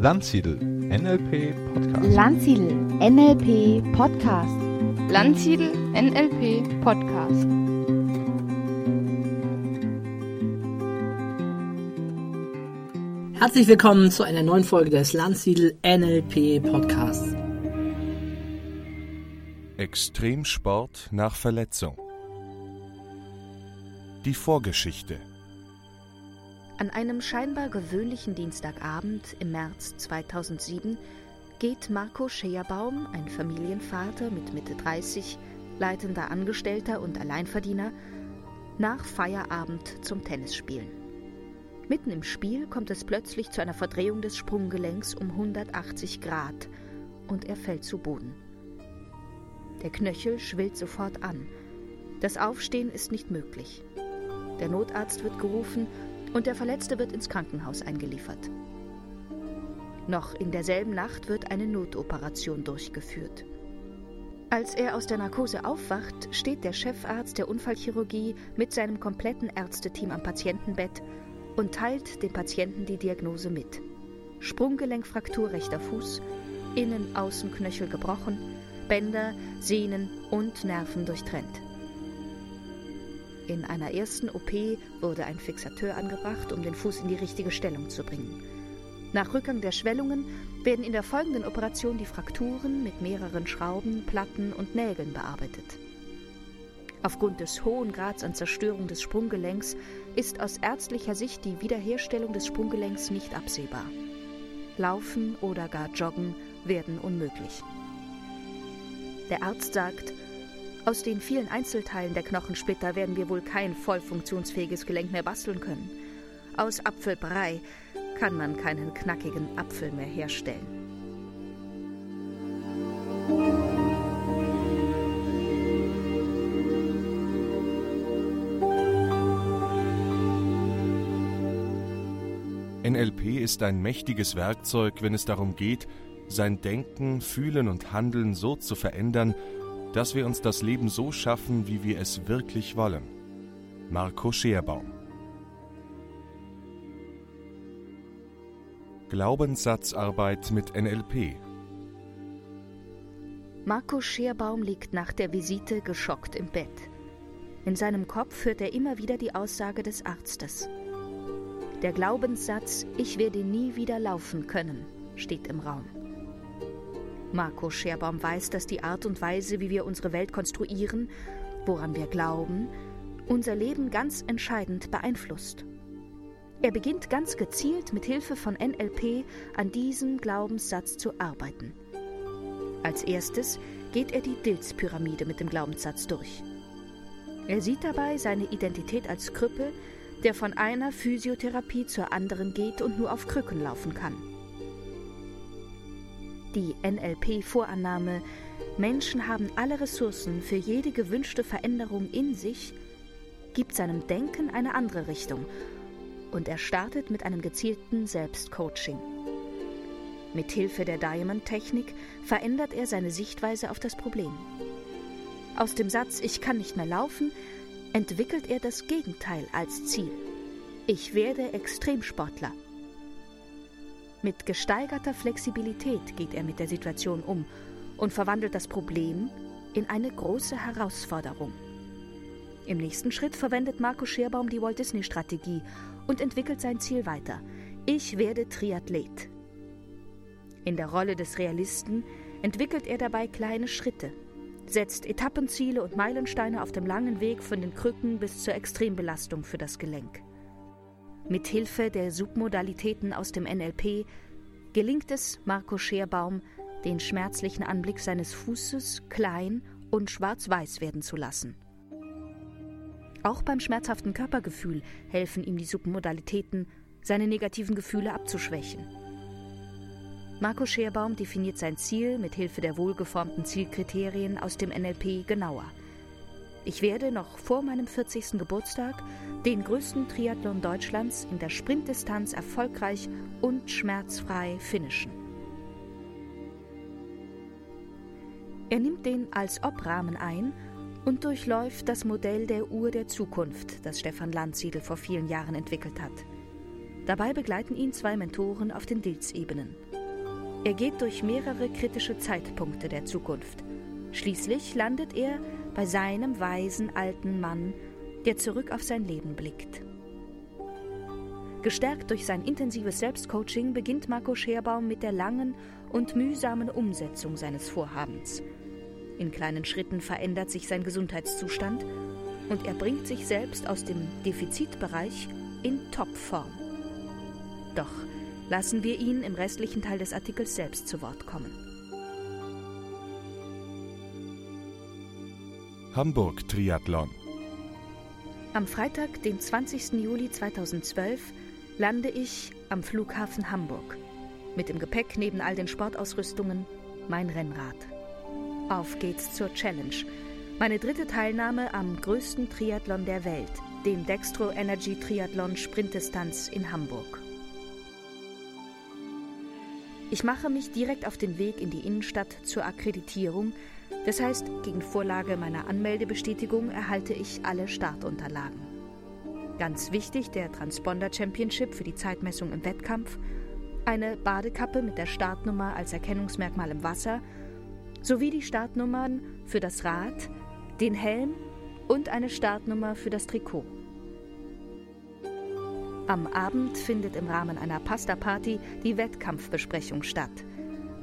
Landsiedel NLP Podcast. Landsiedel NLP Podcast. Landsiedel NLP Podcast. Herzlich willkommen zu einer neuen Folge des Landsiedel NLP Podcasts. Extremsport nach Verletzung. Die Vorgeschichte. An einem scheinbar gewöhnlichen Dienstagabend im März 2007 geht Marco Scheerbaum, ein Familienvater mit Mitte 30, leitender Angestellter und Alleinverdiener, nach Feierabend zum Tennisspielen. Mitten im Spiel kommt es plötzlich zu einer Verdrehung des Sprunggelenks um 180 Grad und er fällt zu Boden. Der Knöchel schwillt sofort an. Das Aufstehen ist nicht möglich. Der Notarzt wird gerufen und der Verletzte wird ins Krankenhaus eingeliefert. Noch in derselben Nacht wird eine Notoperation durchgeführt. Als er aus der Narkose aufwacht, steht der Chefarzt der Unfallchirurgie mit seinem kompletten Ärzteteam am Patientenbett und teilt dem Patienten die Diagnose mit. Sprunggelenkfraktur rechter Fuß, Innen-Außenknöchel gebrochen, Bänder, Sehnen und Nerven durchtrennt. In einer ersten OP wurde ein Fixateur angebracht, um den Fuß in die richtige Stellung zu bringen. Nach Rückgang der Schwellungen werden in der folgenden Operation die Frakturen mit mehreren Schrauben, Platten und Nägeln bearbeitet. Aufgrund des hohen Grads an Zerstörung des Sprunggelenks ist aus ärztlicher Sicht die Wiederherstellung des Sprunggelenks nicht absehbar. Laufen oder gar Joggen werden unmöglich. Der Arzt sagt, aus den vielen Einzelteilen der Knochensplitter werden wir wohl kein voll funktionsfähiges Gelenk mehr basteln können. Aus Apfelbrei kann man keinen knackigen Apfel mehr herstellen. NLP ist ein mächtiges Werkzeug, wenn es darum geht, sein Denken, Fühlen und Handeln so zu verändern, dass wir uns das Leben so schaffen, wie wir es wirklich wollen. Marco Scherbaum Glaubenssatzarbeit mit NLP Marco Scherbaum liegt nach der Visite geschockt im Bett. In seinem Kopf hört er immer wieder die Aussage des Arztes. Der Glaubenssatz Ich werde nie wieder laufen können steht im Raum. Marco Scherbaum weiß, dass die Art und Weise, wie wir unsere Welt konstruieren, woran wir glauben, unser Leben ganz entscheidend beeinflusst. Er beginnt ganz gezielt mit Hilfe von NLP an diesem Glaubenssatz zu arbeiten. Als erstes geht er die Dilz-Pyramide mit dem Glaubenssatz durch. Er sieht dabei seine Identität als Krüppel, der von einer Physiotherapie zur anderen geht und nur auf Krücken laufen kann. Die NLP-Vorannahme, Menschen haben alle Ressourcen für jede gewünschte Veränderung in sich, gibt seinem Denken eine andere Richtung und er startet mit einem gezielten Selbstcoaching. Mit Hilfe der Diamond-Technik verändert er seine Sichtweise auf das Problem. Aus dem Satz Ich kann nicht mehr laufen entwickelt er das Gegenteil als Ziel. Ich werde Extremsportler. Mit gesteigerter Flexibilität geht er mit der Situation um und verwandelt das Problem in eine große Herausforderung. Im nächsten Schritt verwendet Marco Scherbaum die Walt Disney Strategie und entwickelt sein Ziel weiter. Ich werde Triathlet. In der Rolle des Realisten entwickelt er dabei kleine Schritte, setzt Etappenziele und Meilensteine auf dem langen Weg von den Krücken bis zur Extrembelastung für das Gelenk. Mit Hilfe der Submodalitäten aus dem NLP gelingt es Marco Scherbaum, den schmerzlichen Anblick seines Fußes klein und schwarz-weiß werden zu lassen. Auch beim schmerzhaften Körpergefühl helfen ihm die Submodalitäten, seine negativen Gefühle abzuschwächen. Marco Scherbaum definiert sein Ziel mit Hilfe der wohlgeformten Zielkriterien aus dem NLP genauer. Ich werde noch vor meinem 40. Geburtstag den größten Triathlon Deutschlands in der Sprintdistanz erfolgreich und schmerzfrei finishen. Er nimmt den als Ob-Rahmen ein und durchläuft das Modell der Uhr der Zukunft, das Stefan Landsiedel vor vielen Jahren entwickelt hat. Dabei begleiten ihn zwei Mentoren auf den Dilzebenen. Er geht durch mehrere kritische Zeitpunkte der Zukunft. Schließlich landet er bei seinem weisen alten Mann, der zurück auf sein Leben blickt. Gestärkt durch sein intensives Selbstcoaching beginnt Marco Scherbaum mit der langen und mühsamen Umsetzung seines Vorhabens. In kleinen Schritten verändert sich sein Gesundheitszustand und er bringt sich selbst aus dem Defizitbereich in Topform. Doch lassen wir ihn im restlichen Teil des Artikels selbst zu Wort kommen. Hamburg Triathlon. Am Freitag, den 20. Juli 2012, lande ich am Flughafen Hamburg. Mit dem Gepäck neben all den Sportausrüstungen mein Rennrad. Auf geht's zur Challenge. Meine dritte Teilnahme am größten Triathlon der Welt, dem Dextro Energy Triathlon Sprintdistanz in Hamburg. Ich mache mich direkt auf den Weg in die Innenstadt zur Akkreditierung. Das heißt, gegen Vorlage meiner Anmeldebestätigung erhalte ich alle Startunterlagen. Ganz wichtig der Transponder Championship für die Zeitmessung im Wettkampf, eine Badekappe mit der Startnummer als Erkennungsmerkmal im Wasser sowie die Startnummern für das Rad, den Helm und eine Startnummer für das Trikot. Am Abend findet im Rahmen einer Pasta-Party die Wettkampfbesprechung statt.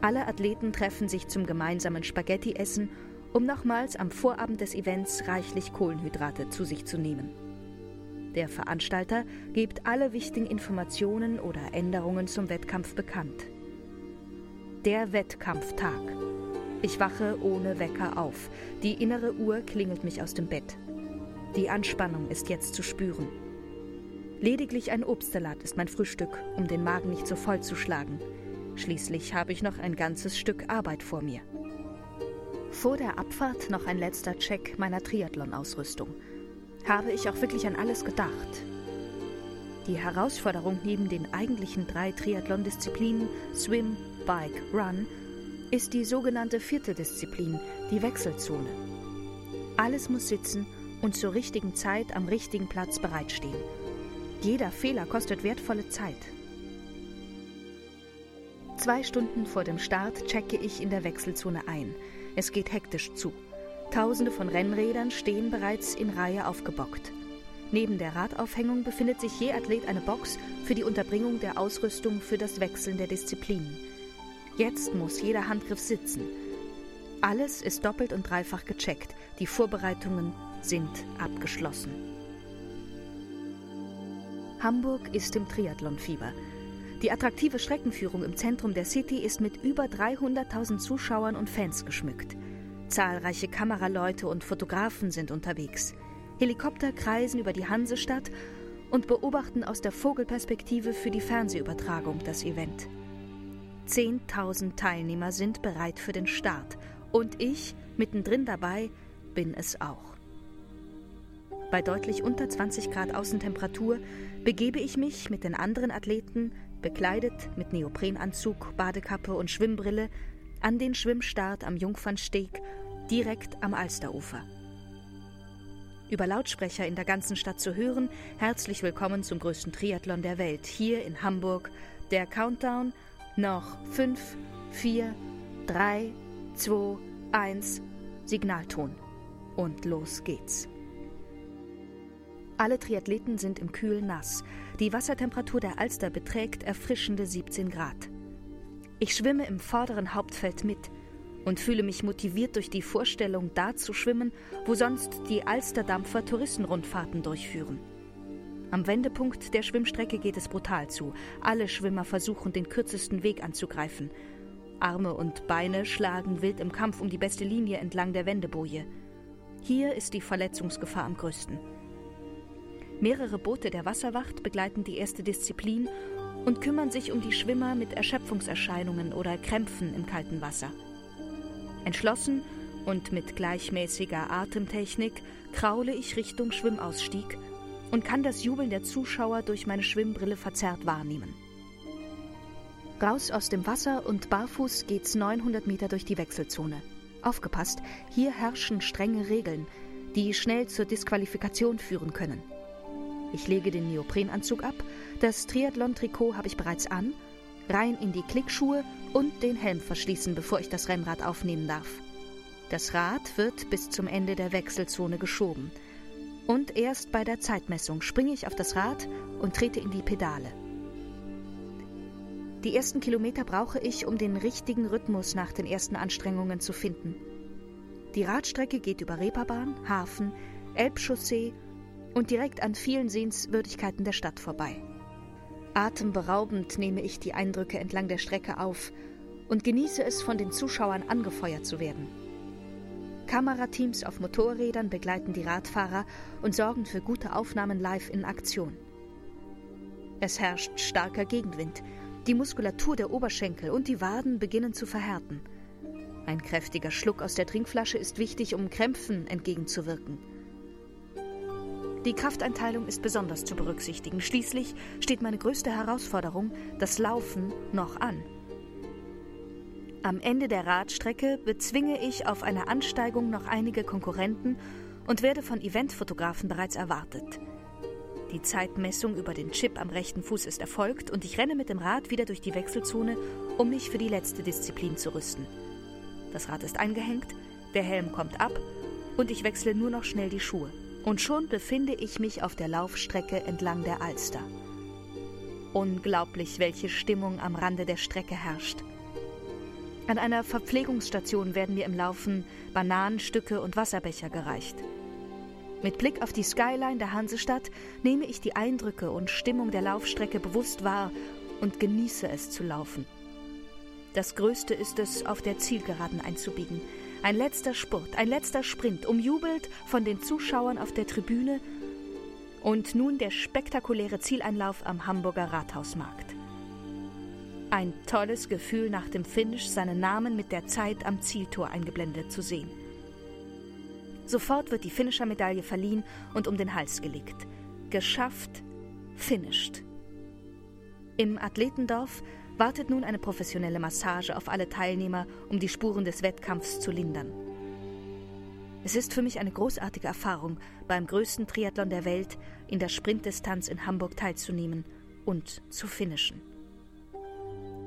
Alle Athleten treffen sich zum gemeinsamen Spaghetti-Essen, um nochmals am Vorabend des Events reichlich Kohlenhydrate zu sich zu nehmen. Der Veranstalter gibt alle wichtigen Informationen oder Änderungen zum Wettkampf bekannt. Der Wettkampftag. Ich wache ohne Wecker auf. Die innere Uhr klingelt mich aus dem Bett. Die Anspannung ist jetzt zu spüren. Lediglich ein Obstsalat ist mein Frühstück, um den Magen nicht so voll zu schlagen. Schließlich habe ich noch ein ganzes Stück Arbeit vor mir. Vor der Abfahrt noch ein letzter Check meiner Triathlon-Ausrüstung habe ich auch wirklich an alles gedacht. Die Herausforderung neben den eigentlichen drei Triathlon-Disziplinen Swim, Bike, Run ist die sogenannte vierte Disziplin, die Wechselzone. Alles muss sitzen und zur richtigen Zeit am richtigen Platz bereitstehen. Jeder Fehler kostet wertvolle Zeit. Zwei Stunden vor dem Start checke ich in der Wechselzone ein. Es geht hektisch zu. Tausende von Rennrädern stehen bereits in Reihe aufgebockt. Neben der Radaufhängung befindet sich je Athlet eine Box für die Unterbringung der Ausrüstung für das Wechseln der Disziplinen. Jetzt muss jeder Handgriff sitzen. Alles ist doppelt und dreifach gecheckt. Die Vorbereitungen sind abgeschlossen. Hamburg ist im Triathlonfieber. Die attraktive Streckenführung im Zentrum der City ist mit über 300.000 Zuschauern und Fans geschmückt. Zahlreiche Kameraleute und Fotografen sind unterwegs. Helikopter kreisen über die Hansestadt und beobachten aus der Vogelperspektive für die Fernsehübertragung das Event. Zehntausend Teilnehmer sind bereit für den Start und ich, mittendrin dabei, bin es auch. Bei deutlich unter 20 Grad Außentemperatur begebe ich mich mit den anderen Athleten, bekleidet mit Neoprenanzug, Badekappe und Schwimmbrille, an den Schwimmstart am Jungfernsteg direkt am Alsterufer. Über Lautsprecher in der ganzen Stadt zu hören, herzlich willkommen zum größten Triathlon der Welt, hier in Hamburg. Der Countdown noch 5, 4, 3, 2, 1, Signalton. Und los geht's. Alle Triathleten sind im Kühlen nass. Die Wassertemperatur der Alster beträgt erfrischende 17 Grad. Ich schwimme im vorderen Hauptfeld mit und fühle mich motiviert durch die Vorstellung, da zu schwimmen, wo sonst die Alsterdampfer Touristenrundfahrten durchführen. Am Wendepunkt der Schwimmstrecke geht es brutal zu. Alle Schwimmer versuchen, den kürzesten Weg anzugreifen. Arme und Beine schlagen wild im Kampf um die beste Linie entlang der Wendeboje. Hier ist die Verletzungsgefahr am größten. Mehrere Boote der Wasserwacht begleiten die erste Disziplin und kümmern sich um die Schwimmer mit Erschöpfungserscheinungen oder Krämpfen im kalten Wasser. Entschlossen und mit gleichmäßiger Atemtechnik kraule ich Richtung Schwimmausstieg und kann das Jubeln der Zuschauer durch meine Schwimmbrille verzerrt wahrnehmen. Raus aus dem Wasser und barfuß geht's 900 Meter durch die Wechselzone. Aufgepasst, hier herrschen strenge Regeln, die schnell zur Disqualifikation führen können. Ich lege den Neoprenanzug ab, das Triathlon-Trikot habe ich bereits an, rein in die Klickschuhe und den Helm verschließen, bevor ich das Rennrad aufnehmen darf. Das Rad wird bis zum Ende der Wechselzone geschoben. Und erst bei der Zeitmessung springe ich auf das Rad und trete in die Pedale. Die ersten Kilometer brauche ich, um den richtigen Rhythmus nach den ersten Anstrengungen zu finden. Die Radstrecke geht über Reeperbahn, Hafen, Elbchaussee und direkt an vielen Sehenswürdigkeiten der Stadt vorbei. Atemberaubend nehme ich die Eindrücke entlang der Strecke auf und genieße es, von den Zuschauern angefeuert zu werden. Kamerateams auf Motorrädern begleiten die Radfahrer und sorgen für gute Aufnahmen live in Aktion. Es herrscht starker Gegenwind. Die Muskulatur der Oberschenkel und die Waden beginnen zu verhärten. Ein kräftiger Schluck aus der Trinkflasche ist wichtig, um Krämpfen entgegenzuwirken. Die Krafteinteilung ist besonders zu berücksichtigen. Schließlich steht meine größte Herausforderung, das Laufen, noch an. Am Ende der Radstrecke bezwinge ich auf einer Ansteigung noch einige Konkurrenten und werde von Eventfotografen bereits erwartet. Die Zeitmessung über den Chip am rechten Fuß ist erfolgt und ich renne mit dem Rad wieder durch die Wechselzone, um mich für die letzte Disziplin zu rüsten. Das Rad ist eingehängt, der Helm kommt ab und ich wechsle nur noch schnell die Schuhe. Und schon befinde ich mich auf der Laufstrecke entlang der Alster. Unglaublich, welche Stimmung am Rande der Strecke herrscht. An einer Verpflegungsstation werden mir im Laufen Bananenstücke und Wasserbecher gereicht. Mit Blick auf die Skyline der Hansestadt nehme ich die Eindrücke und Stimmung der Laufstrecke bewusst wahr und genieße es zu laufen. Das Größte ist es, auf der Zielgeraden einzubiegen. Ein letzter Spurt, ein letzter Sprint, umjubelt von den Zuschauern auf der Tribüne und nun der spektakuläre Zieleinlauf am Hamburger Rathausmarkt. Ein tolles Gefühl nach dem Finish, seinen Namen mit der Zeit am Zieltor eingeblendet zu sehen. Sofort wird die Finisher-Medaille verliehen und um den Hals gelegt. Geschafft, finished. Im Athletendorf wartet nun eine professionelle Massage auf alle Teilnehmer, um die Spuren des Wettkampfs zu lindern. Es ist für mich eine großartige Erfahrung, beim größten Triathlon der Welt in der Sprintdistanz in Hamburg teilzunehmen und zu finishen.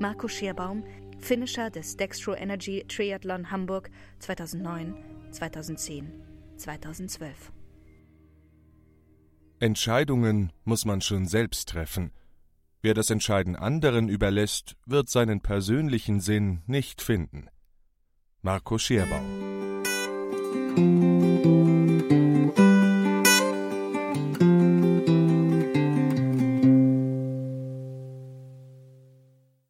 Marco Schierbaum, Finisher des Dextro Energy Triathlon Hamburg 2009, 2010, 2012. Entscheidungen muss man schon selbst treffen. Wer das Entscheiden anderen überlässt, wird seinen persönlichen Sinn nicht finden. Marco Scherbaum